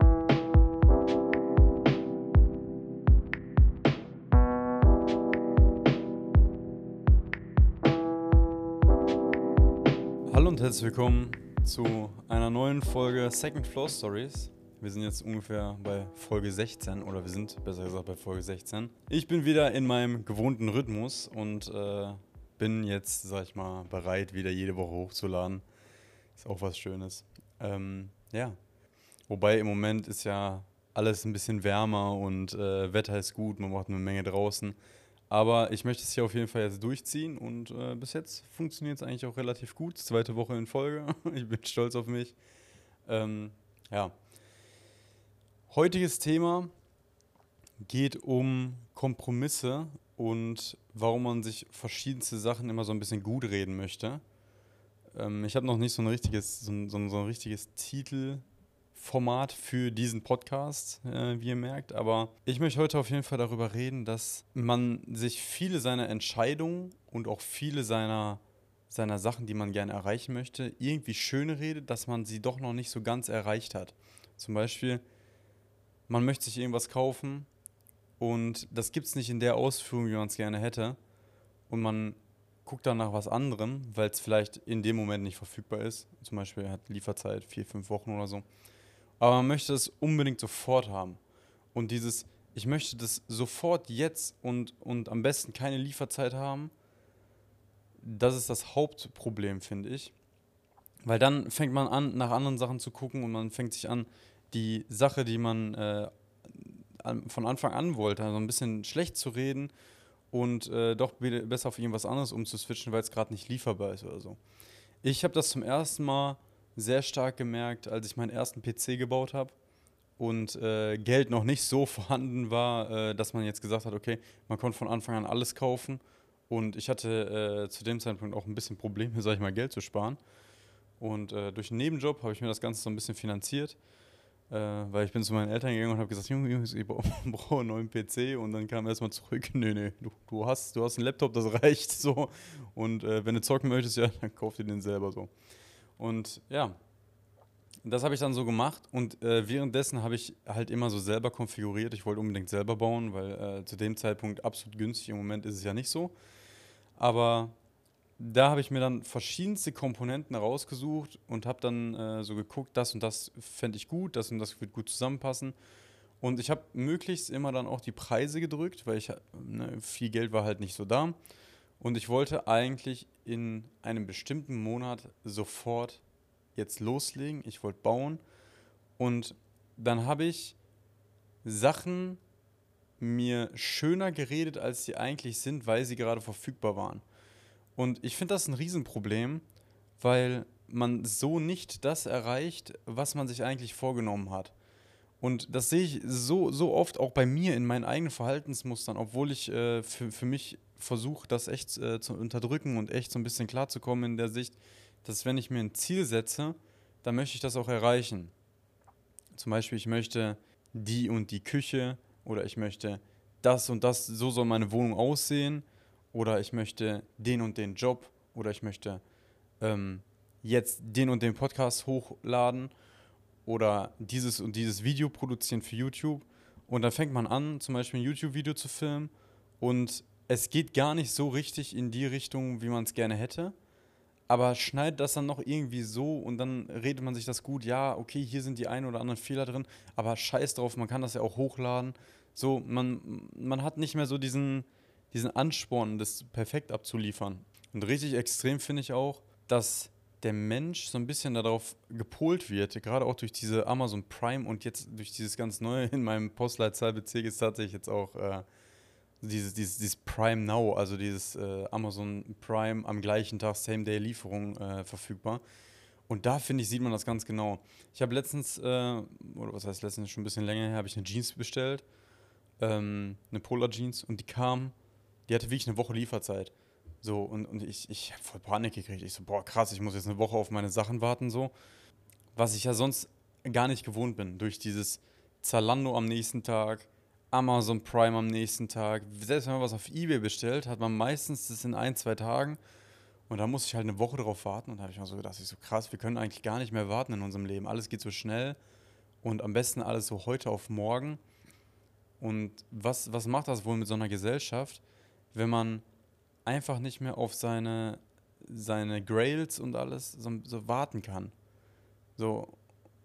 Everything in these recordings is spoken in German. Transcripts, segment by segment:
Hallo und herzlich willkommen zu einer neuen Folge Second Floor Stories. Wir sind jetzt ungefähr bei Folge 16 oder wir sind besser gesagt bei Folge 16. Ich bin wieder in meinem gewohnten Rhythmus und äh, bin jetzt, sag ich mal, bereit, wieder jede Woche hochzuladen. Ist auch was Schönes. Ähm, ja. Wobei im Moment ist ja alles ein bisschen wärmer und äh, Wetter ist gut, man macht eine Menge draußen. Aber ich möchte es hier auf jeden Fall jetzt durchziehen und äh, bis jetzt funktioniert es eigentlich auch relativ gut. Zweite Woche in Folge. ich bin stolz auf mich. Ähm, ja. Heutiges Thema geht um Kompromisse und warum man sich verschiedenste Sachen immer so ein bisschen gut reden möchte. Ähm, ich habe noch nicht so ein richtiges, so ein, so ein richtiges Titel Format für diesen Podcast, äh, wie ihr merkt. Aber ich möchte heute auf jeden Fall darüber reden, dass man sich viele seiner Entscheidungen und auch viele seiner, seiner Sachen, die man gerne erreichen möchte, irgendwie schöne redet, dass man sie doch noch nicht so ganz erreicht hat. Zum Beispiel, man möchte sich irgendwas kaufen und das gibt es nicht in der Ausführung, wie man es gerne hätte. Und man guckt dann nach was anderem, weil es vielleicht in dem Moment nicht verfügbar ist. Zum Beispiel hat Lieferzeit vier, fünf Wochen oder so aber man möchte es unbedingt sofort haben. Und dieses, ich möchte das sofort jetzt und, und am besten keine Lieferzeit haben, das ist das Hauptproblem, finde ich. Weil dann fängt man an, nach anderen Sachen zu gucken und man fängt sich an, die Sache, die man äh, von Anfang an wollte, also ein bisschen schlecht zu reden und äh, doch besser auf irgendwas anderes umzuswitchen, weil es gerade nicht lieferbar ist oder so. Ich habe das zum ersten Mal sehr stark gemerkt, als ich meinen ersten PC gebaut habe und äh, Geld noch nicht so vorhanden war, äh, dass man jetzt gesagt hat, okay, man konnte von Anfang an alles kaufen. Und ich hatte äh, zu dem Zeitpunkt auch ein bisschen Probleme, sag ich mal, Geld zu sparen. Und äh, durch einen Nebenjob habe ich mir das Ganze so ein bisschen finanziert, äh, weil ich bin zu meinen Eltern gegangen und habe gesagt, Jungs, ich brauche einen neuen PC. Und dann kam erstmal zurück, nee, nee, du, du, hast, du hast einen Laptop, das reicht so. Und äh, wenn du zocken möchtest, ja, dann kauf dir den selber so. Und ja, das habe ich dann so gemacht und äh, währenddessen habe ich halt immer so selber konfiguriert. Ich wollte unbedingt selber bauen, weil äh, zu dem Zeitpunkt absolut günstig. Im Moment ist es ja nicht so. Aber da habe ich mir dann verschiedenste Komponenten rausgesucht und habe dann äh, so geguckt, das und das fände ich gut, das und das wird gut zusammenpassen. Und ich habe möglichst immer dann auch die Preise gedrückt, weil ich ne, viel Geld war halt nicht so da. Und ich wollte eigentlich in einem bestimmten Monat sofort jetzt loslegen. Ich wollte bauen. Und dann habe ich Sachen mir schöner geredet, als sie eigentlich sind, weil sie gerade verfügbar waren. Und ich finde das ein Riesenproblem, weil man so nicht das erreicht, was man sich eigentlich vorgenommen hat. Und das sehe ich so, so oft auch bei mir in meinen eigenen Verhaltensmustern, obwohl ich äh, für, für mich versuche, das echt äh, zu unterdrücken und echt so ein bisschen klarzukommen in der Sicht, dass wenn ich mir ein Ziel setze, dann möchte ich das auch erreichen. Zum Beispiel, ich möchte die und die Küche oder ich möchte das und das, so soll meine Wohnung aussehen oder ich möchte den und den Job oder ich möchte ähm, jetzt den und den Podcast hochladen oder dieses und dieses Video produzieren für YouTube. Und dann fängt man an, zum Beispiel ein YouTube-Video zu filmen und es geht gar nicht so richtig in die Richtung, wie man es gerne hätte. Aber schneidet das dann noch irgendwie so und dann redet man sich das gut, ja, okay, hier sind die ein oder anderen Fehler drin, aber scheiß drauf, man kann das ja auch hochladen. So, man, man hat nicht mehr so diesen, diesen Ansporn, das perfekt abzuliefern. Und richtig extrem finde ich auch, dass der Mensch so ein bisschen darauf gepolt wird, gerade auch durch diese Amazon Prime und jetzt durch dieses ganz Neue in meinem Postleitzahlbezirk ist tatsächlich jetzt auch äh, dieses, dieses, dieses Prime Now, also dieses äh, Amazon Prime am gleichen Tag Same-Day-Lieferung äh, verfügbar. Und da finde ich, sieht man das ganz genau. Ich habe letztens, äh, oder was heißt letztens, schon ein bisschen länger her, habe ich eine Jeans bestellt, ähm, eine Polar Jeans, und die kam, die hatte wirklich eine Woche Lieferzeit. So, und, und ich, ich habe voll Panik gekriegt. Ich so, boah, krass, ich muss jetzt eine Woche auf meine Sachen warten, so. Was ich ja sonst gar nicht gewohnt bin, durch dieses Zalando am nächsten Tag, Amazon Prime am nächsten Tag. Selbst wenn man was auf Ebay bestellt, hat man meistens das in ein, zwei Tagen. Und da muss ich halt eine Woche drauf warten. Und da habe ich mir so gedacht, ich so krass, wir können eigentlich gar nicht mehr warten in unserem Leben. Alles geht so schnell. und am besten alles so heute auf morgen. Und was, was macht das wohl mit so einer Gesellschaft, wenn man einfach nicht mehr auf seine, seine Grails und alles so, so warten kann? So,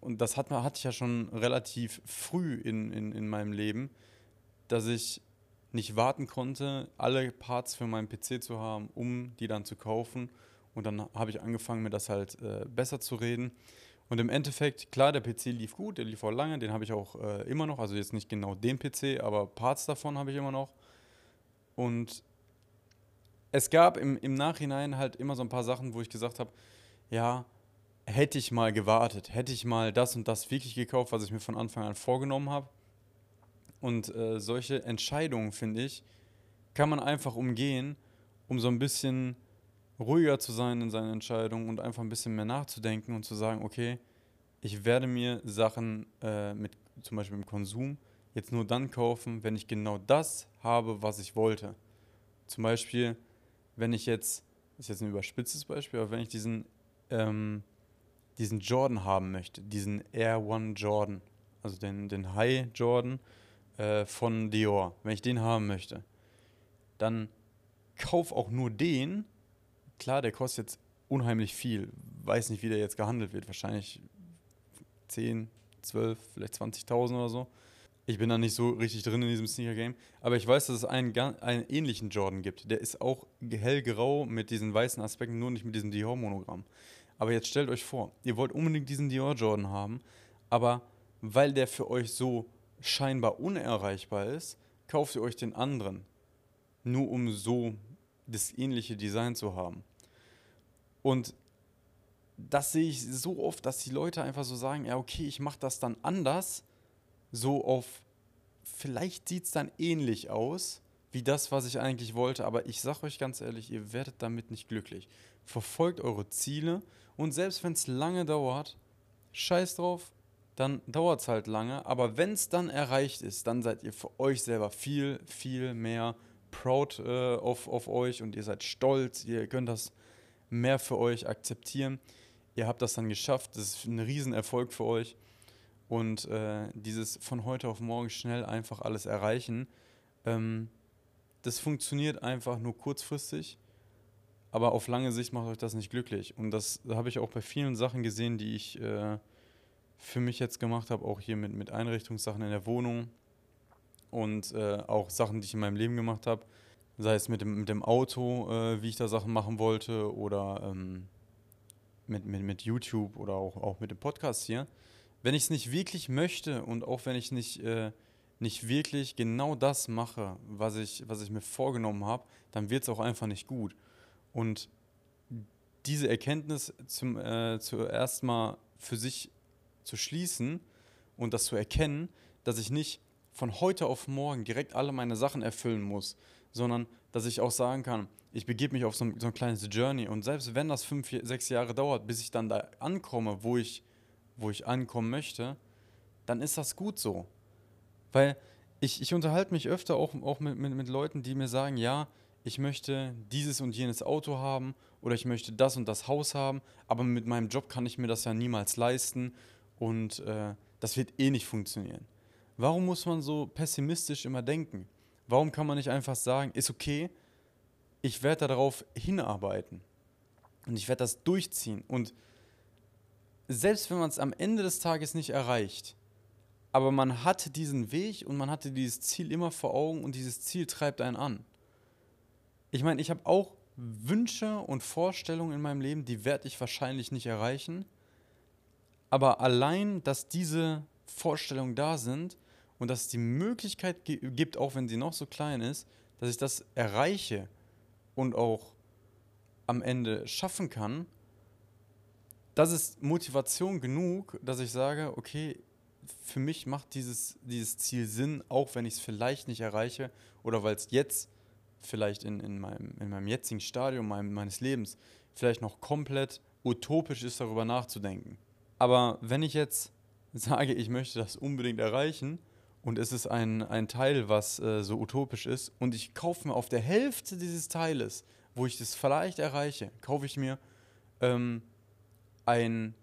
und das hat, hatte ich ja schon relativ früh in, in, in meinem Leben, dass ich nicht warten konnte, alle Parts für meinen PC zu haben, um die dann zu kaufen. Und dann habe ich angefangen, mir das halt äh, besser zu reden. Und im Endeffekt, klar, der PC lief gut, der lief auch lange, den habe ich auch äh, immer noch. Also jetzt nicht genau den PC, aber Parts davon habe ich immer noch. Und es gab im, im Nachhinein halt immer so ein paar Sachen, wo ich gesagt habe, ja, hätte ich mal gewartet, hätte ich mal das und das wirklich gekauft, was ich mir von Anfang an vorgenommen habe. Und äh, solche Entscheidungen, finde ich, kann man einfach umgehen, um so ein bisschen ruhiger zu sein in seinen Entscheidungen und einfach ein bisschen mehr nachzudenken und zu sagen, okay, ich werde mir Sachen äh, mit zum Beispiel im Konsum jetzt nur dann kaufen, wenn ich genau das habe, was ich wollte. Zum Beispiel, wenn ich jetzt, das ist jetzt ein überspitztes Beispiel, aber wenn ich diesen, ähm, diesen Jordan haben möchte, diesen Air One Jordan, also den, den High Jordan äh, von Dior, wenn ich den haben möchte, dann kauf auch nur den, klar, der kostet jetzt unheimlich viel. Weiß nicht, wie der jetzt gehandelt wird. Wahrscheinlich 10, 12, vielleicht 20.000 oder so. Ich bin da nicht so richtig drin in diesem Sneaker-Game. Aber ich weiß, dass es einen, einen ähnlichen Jordan gibt. Der ist auch hellgrau mit diesen weißen Aspekten, nur nicht mit diesem Dior-Monogramm. Aber jetzt stellt euch vor, ihr wollt unbedingt diesen Dior Jordan haben, aber weil der für euch so scheinbar unerreichbar ist, kauft ihr euch den anderen. Nur um so das ähnliche Design zu haben. Und das sehe ich so oft, dass die Leute einfach so sagen, ja, okay, ich mache das dann anders, so auf, vielleicht sieht es dann ähnlich aus, wie das, was ich eigentlich wollte, aber ich sage euch ganz ehrlich, ihr werdet damit nicht glücklich. Verfolgt eure Ziele und selbst wenn es lange dauert, scheiß drauf, dann dauert es halt lange, aber wenn es dann erreicht ist, dann seid ihr für euch selber viel, viel mehr proud äh, auf, auf euch und ihr seid stolz, ihr könnt das mehr für euch akzeptieren. Ihr habt das dann geschafft, das ist ein Riesenerfolg für euch. Und äh, dieses von heute auf morgen schnell einfach alles erreichen, ähm, das funktioniert einfach nur kurzfristig, aber auf lange Sicht macht euch das nicht glücklich. Und das habe ich auch bei vielen Sachen gesehen, die ich äh, für mich jetzt gemacht habe, auch hier mit, mit Einrichtungssachen in der Wohnung und äh, auch Sachen, die ich in meinem Leben gemacht habe, sei es mit dem, mit dem Auto, äh, wie ich da Sachen machen wollte oder ähm, mit, mit, mit YouTube oder auch, auch mit dem Podcast hier. Wenn ich es nicht wirklich möchte und auch wenn ich nicht, äh, nicht wirklich genau das mache, was ich, was ich mir vorgenommen habe, dann wird es auch einfach nicht gut. Und diese Erkenntnis zum, äh, zuerst mal für sich zu schließen und das zu erkennen, dass ich nicht von heute auf morgen direkt alle meine Sachen erfüllen muss, sondern dass ich auch sagen kann, ich begebe mich auf so ein, so ein kleines Journey und selbst wenn das fünf, sechs Jahre dauert, bis ich dann da ankomme, wo ich, wo ich ankommen möchte, dann ist das gut so. Weil ich, ich unterhalte mich öfter auch, auch mit, mit, mit Leuten, die mir sagen, ja, ich möchte dieses und jenes Auto haben oder ich möchte das und das Haus haben, aber mit meinem Job kann ich mir das ja niemals leisten und äh, das wird eh nicht funktionieren. Warum muss man so pessimistisch immer denken? Warum kann man nicht einfach sagen, ist okay, ich werde darauf hinarbeiten und ich werde das durchziehen und selbst wenn man es am Ende des Tages nicht erreicht, aber man hatte diesen Weg und man hatte dieses Ziel immer vor Augen und dieses Ziel treibt einen an. Ich meine, ich habe auch Wünsche und Vorstellungen in meinem Leben, die werde ich wahrscheinlich nicht erreichen, aber allein, dass diese Vorstellungen da sind, und dass es die Möglichkeit gibt, auch wenn sie noch so klein ist, dass ich das erreiche und auch am Ende schaffen kann, das ist Motivation genug, dass ich sage, okay, für mich macht dieses, dieses Ziel Sinn, auch wenn ich es vielleicht nicht erreiche oder weil es jetzt vielleicht in, in, meinem, in meinem jetzigen Stadium meines Lebens vielleicht noch komplett utopisch ist, darüber nachzudenken. Aber wenn ich jetzt sage, ich möchte das unbedingt erreichen, und es ist ein, ein Teil, was äh, so utopisch ist und ich kaufe mir auf der Hälfte dieses Teiles, wo ich das vielleicht erreiche, kaufe ich mir ähm, ein,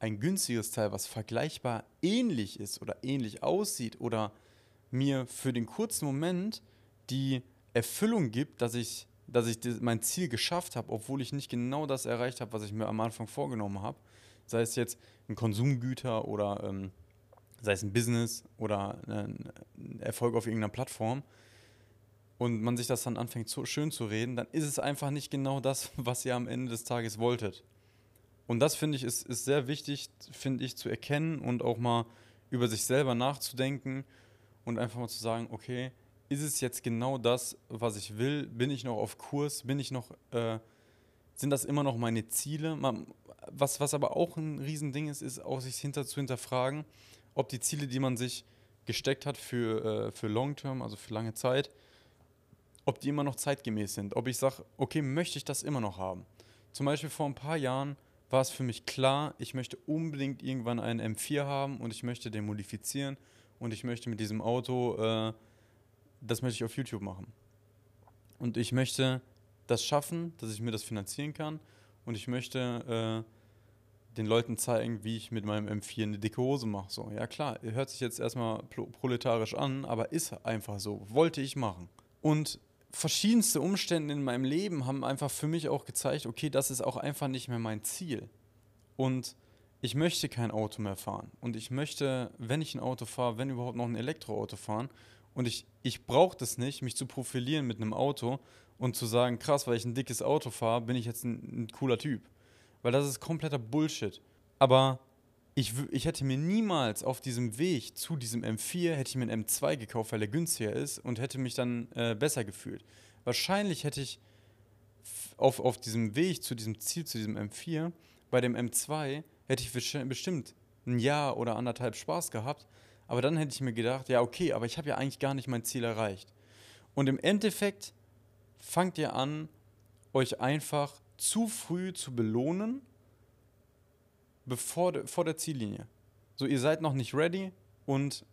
ein günstiges Teil, was vergleichbar ähnlich ist oder ähnlich aussieht oder mir für den kurzen Moment die Erfüllung gibt, dass ich, dass ich mein Ziel geschafft habe, obwohl ich nicht genau das erreicht habe, was ich mir am Anfang vorgenommen habe. Sei es jetzt ein Konsumgüter oder ähm, sei es ein Business oder ein Erfolg auf irgendeiner Plattform und man sich das dann anfängt so schön zu reden, dann ist es einfach nicht genau das, was ihr am Ende des Tages wolltet. Und das finde ich ist, ist sehr wichtig, finde ich, zu erkennen und auch mal über sich selber nachzudenken und einfach mal zu sagen, okay, ist es jetzt genau das, was ich will? Bin ich noch auf Kurs? Bin ich noch, äh, sind das immer noch meine Ziele? Man, was, was aber auch ein Riesending ist, ist auch sich hinter zu hinterfragen, ob die Ziele, die man sich gesteckt hat für, äh, für Long Term, also für lange Zeit, ob die immer noch zeitgemäß sind. Ob ich sage, okay, möchte ich das immer noch haben? Zum Beispiel vor ein paar Jahren war es für mich klar, ich möchte unbedingt irgendwann einen M4 haben und ich möchte den modifizieren und ich möchte mit diesem Auto, äh, das möchte ich auf YouTube machen. Und ich möchte das schaffen, dass ich mir das finanzieren kann und ich möchte äh, den Leuten zeigen, wie ich mit meinem M4 eine dicke Hose mache. So, ja klar, hört sich jetzt erstmal proletarisch an, aber ist einfach so. Wollte ich machen. Und verschiedenste Umstände in meinem Leben haben einfach für mich auch gezeigt, okay, das ist auch einfach nicht mehr mein Ziel. Und ich möchte kein Auto mehr fahren. Und ich möchte, wenn ich ein Auto fahre, wenn überhaupt noch ein Elektroauto fahren. Und ich, ich brauche das nicht, mich zu profilieren mit einem Auto und zu sagen, krass, weil ich ein dickes Auto fahre, bin ich jetzt ein, ein cooler Typ. Weil das ist kompletter Bullshit. Aber ich, ich hätte mir niemals auf diesem Weg zu diesem M4, hätte ich mir einen M2 gekauft, weil er günstiger ist und hätte mich dann äh, besser gefühlt. Wahrscheinlich hätte ich auf, auf diesem Weg zu diesem Ziel, zu diesem M4, bei dem M2 hätte ich bestimmt ein Jahr oder anderthalb Spaß gehabt, aber dann hätte ich mir gedacht, ja okay, aber ich habe ja eigentlich gar nicht mein Ziel erreicht. Und im Endeffekt fangt ihr an, euch einfach zu früh zu belohnen bevor de, vor der Ziellinie. So, ihr seid noch nicht ready und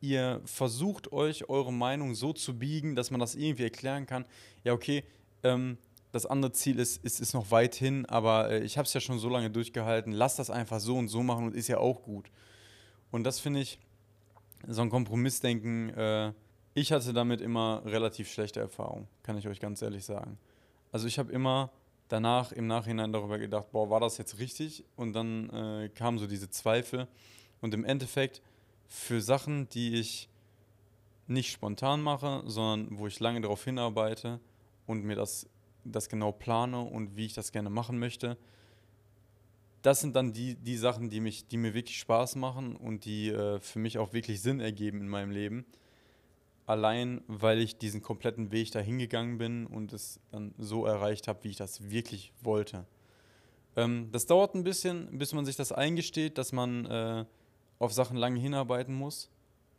ihr versucht euch eure Meinung so zu biegen, dass man das irgendwie erklären kann. Ja, okay, ähm, das andere Ziel ist, ist, ist noch weit hin, aber äh, ich habe es ja schon so lange durchgehalten. Lass das einfach so und so machen und ist ja auch gut. Und das finde ich, so ein Kompromissdenken, äh, ich hatte damit immer relativ schlechte Erfahrungen, kann ich euch ganz ehrlich sagen. Also ich habe immer danach im Nachhinein darüber gedacht, boah, war das jetzt richtig? Und dann äh, kamen so diese Zweifel. Und im Endeffekt für Sachen, die ich nicht spontan mache, sondern wo ich lange darauf hinarbeite und mir das, das genau plane und wie ich das gerne machen möchte, das sind dann die, die Sachen, die, mich, die mir wirklich Spaß machen und die äh, für mich auch wirklich Sinn ergeben in meinem Leben allein weil ich diesen kompletten Weg dahin gegangen bin und es dann so erreicht habe, wie ich das wirklich wollte. Ähm, das dauert ein bisschen, bis man sich das eingesteht, dass man äh, auf Sachen lange hinarbeiten muss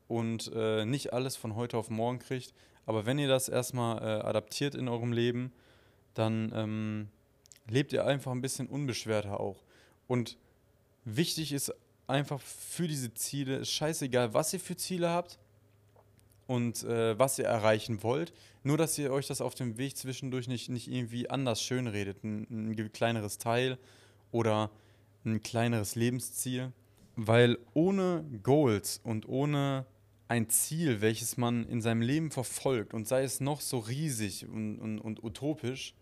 und äh, nicht alles von heute auf morgen kriegt. Aber wenn ihr das erstmal äh, adaptiert in eurem Leben, dann ähm, lebt ihr einfach ein bisschen unbeschwerter auch. Und wichtig ist einfach für diese Ziele, ist scheißegal, was ihr für Ziele habt, und äh, was ihr erreichen wollt. Nur, dass ihr euch das auf dem Weg zwischendurch nicht, nicht irgendwie anders schönredet. Ein, ein kleineres Teil oder ein kleineres Lebensziel. Weil ohne Goals und ohne ein Ziel, welches man in seinem Leben verfolgt und sei es noch so riesig und, und, und utopisch,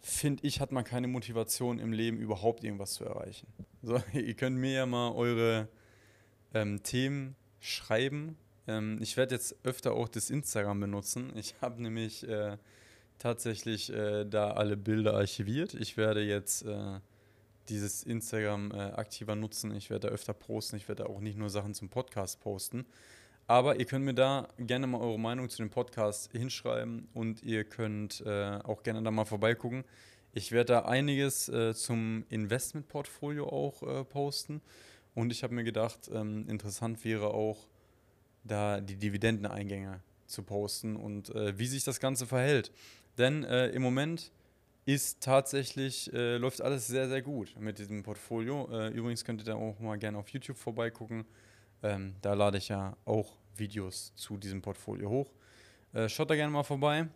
finde ich, hat man keine Motivation im Leben überhaupt irgendwas zu erreichen. So, ihr könnt mir ja mal eure ähm, Themen schreiben ähm, ich werde jetzt öfter auch das Instagram benutzen. Ich habe nämlich äh, tatsächlich äh, da alle Bilder archiviert. Ich werde jetzt äh, dieses Instagram äh, aktiver nutzen. Ich werde da öfter posten. Ich werde da auch nicht nur Sachen zum Podcast posten. Aber ihr könnt mir da gerne mal eure Meinung zu dem Podcast hinschreiben und ihr könnt äh, auch gerne da mal vorbeigucken. Ich werde da einiges äh, zum Investmentportfolio auch posten. Und ich habe mir gedacht, ähm, interessant wäre auch, da die Dividendeneingänge zu posten und äh, wie sich das Ganze verhält. Denn äh, im Moment ist tatsächlich, äh, läuft alles sehr, sehr gut mit diesem Portfolio. Äh, übrigens könnt ihr da auch mal gerne auf YouTube vorbeigucken. Ähm, da lade ich ja auch Videos zu diesem Portfolio hoch. Äh, schaut da gerne mal vorbei.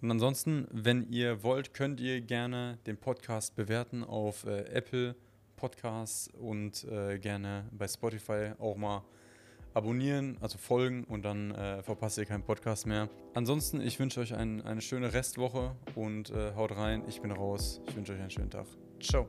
Und ansonsten, wenn ihr wollt, könnt ihr gerne den Podcast bewerten auf äh, Apple Podcasts und gerne bei Spotify auch mal abonnieren, also folgen und dann äh, verpasst ihr keinen Podcast mehr. Ansonsten, ich wünsche euch ein, eine schöne Restwoche und äh, haut rein. Ich bin raus. Ich wünsche euch einen schönen Tag. Ciao.